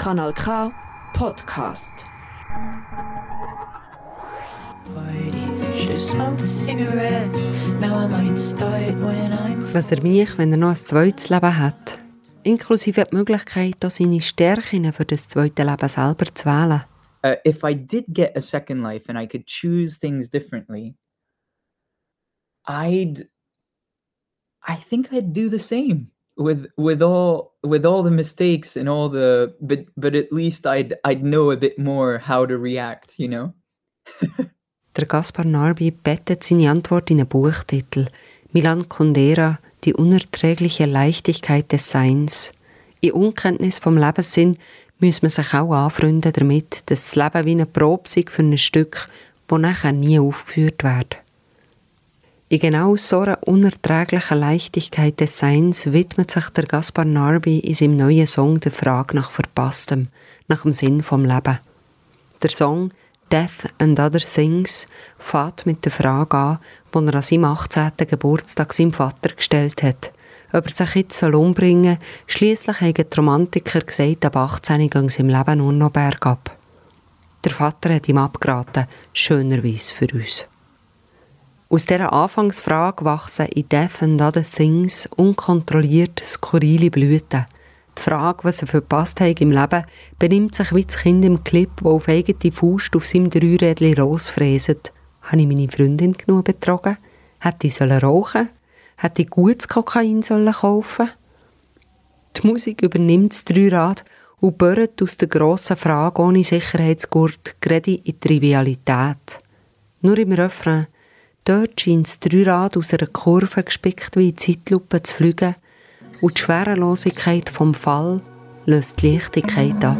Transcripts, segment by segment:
Kanal K Podcast. Was er mich, wenn er noch ein zweites Leben hat, inklusive die Möglichkeit, auch seine Stärken für das zweite Leben selber zu wählen. Uh, if I did get a second life and I could choose things differently, I'd I think I'd do the same with with all with all the mistakes and all the but but at least I'd I'd know a bit more how to react, you know. Der Gaspar Narby bettet seine Antwort in einen Buchtitel. Milan Kundera, die unerträgliche Leichtigkeit des Seins. In Unkenntnis vom Lebenssinn muss man sich auch anfreunden damit, dass das Leben wie eine Probe für ein Stück, das nachher nie aufgeführt wird. In genau so einer unerträglichen Leichtigkeit des Seins widmet sich der Gaspar Narby in seinem neuen Song der Frage nach Verpasstem, nach dem Sinn vom Leben. Der Song Death and Other Things fährt mit der Frage an, die er an seinem 18. Geburtstag seinem Vater gestellt hat. Ob er sich jetzt umbringen soll, schliesslich haben die Romantiker gesagt, ab 18 ging es im Leben nur noch bergab. Der Vater hat ihm abgeraten, schönerweise für uns. Aus dieser Anfangsfrage wachsen in Death and Other Things unkontrolliert skurrile Blüten. Die Frage, was er verpasst hat im Leben, benimmt sich wie das Kind im Clip, das auf eigene Faust auf seinem Dreirädchen losfräset. Habe ich meine Freundin genug betrogen? Hätte ich rauchen Hätte ich gutes Kokain sollen kaufen Die Musik übernimmt das Dreirad und börrt aus der grossen Frage ohne Sicherheitsgurt gerade in Trivialität. Nur im Refrain Dort scheint das Dreirad aus einer Kurve gespickt wie in Zeitlupe zu fliegen und die Schwerelosigkeit vom Fall löst die Leichtigkeit ab.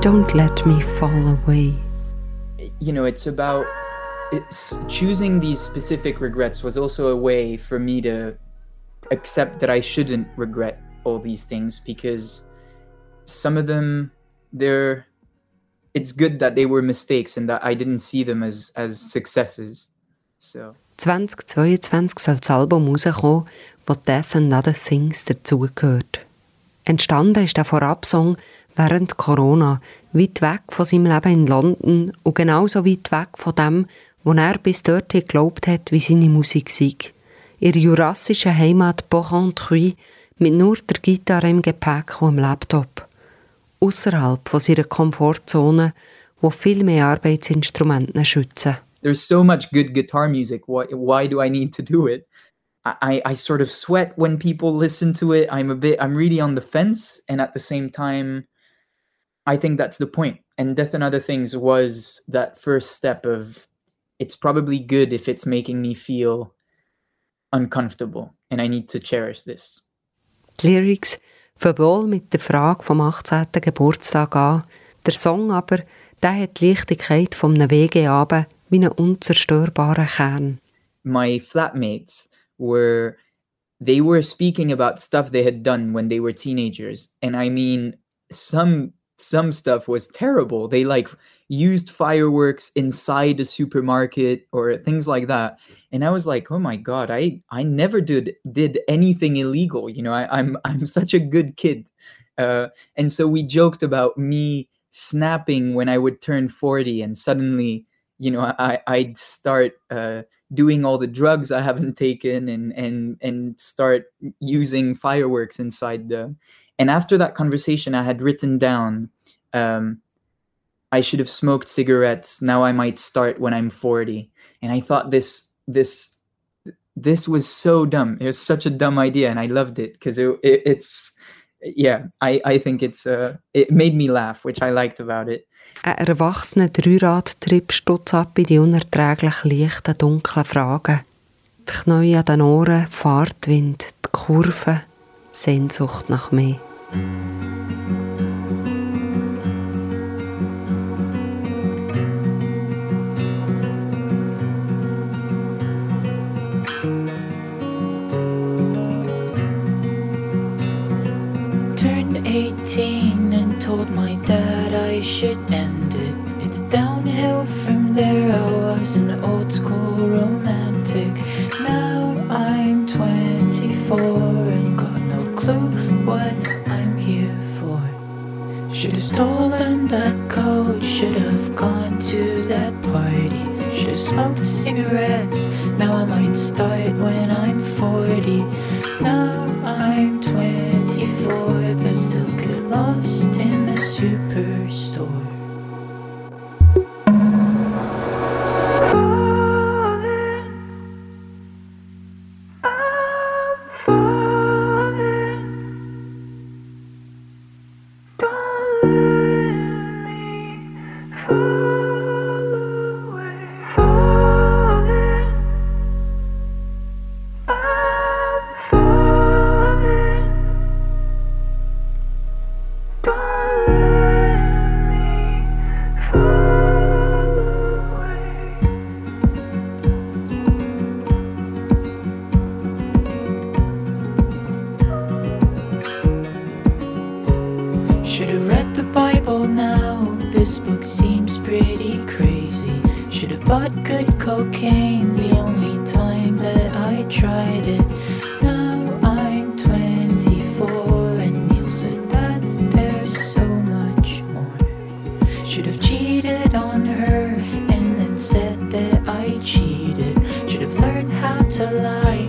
Don't let me fall away. You know, it's about choosing these specific regrets was also a way for me to accept that I shouldn't regret all these things because some of them they're it's good that they were mistakes and that I didn't see them as as successes. So 2022 soll das Album rauskommen, wo Death and Other Things dazugehört. Entstanden ist der Vorabsong während Corona, weit weg von seinem Leben in London und genauso weit weg von dem, wo er bis dorthin geglaubt hat, wie seine Musik sei. Ihre jurassische Heimat Porrentruy mit nur der Gitarre im Gepäck und dem Laptop. Außerhalb von seiner Komfortzone, wo viel mehr Arbeitsinstrumente schützen. There's so much good guitar music. Why, why do I need to do it? I, I sort of sweat when people listen to it. I'm a bit, I'm really on the fence. And at the same time, I think that's the point. And Death and Other Things was that first step of it's probably good if it's making me feel uncomfortable and I need to cherish this. Lyrics fangen mit der Frage vom 18. Geburtstag an. Der Song aber, der hat die Leichtigkeit vom Wegeabend wie einen unzerstörbaren Kern. My flatmates were they were speaking about stuff they had done when they were teenagers and I mean some some stuff was terrible. They like used fireworks inside a supermarket or things like that. And I was like, oh my god, I I never did did anything illegal. You know, I, I'm I'm such a good kid. Uh, and so we joked about me snapping when I would turn 40 and suddenly, you know, I, I'd start uh, doing all the drugs I haven't taken and and and start using fireworks inside the and after that conversation, I had written down, um, I should have smoked cigarettes. Now I might start when I'm 40. And I thought this, this, this was so dumb. It was such a dumb idea, and I loved it because it, it, it's, yeah, I, I think it's, uh, it made me laugh, which I liked about it. Ein erwachsener Dreiradtrip stutzt ab in die unerträglich leichten, dunklen Fragen. Die Knie an den Ohren, Fahrtwind, die Kurven, Sehnsucht nach mehr. Told my dad I should end it. It's downhill from there. I was an old school romantic. Now I'm 24 and got no clue what I'm here for. Should have stolen that coat, should have gone to that party. Should have smoked cigarettes. Now I might start when I'm 40. Now I'm 24, but still get lost in the superstore. bought good cocaine the only time that I tried it. Now I'm 24 and you said that there's so much more. Should have cheated on her and then said that I cheated. Should have learned how to lie.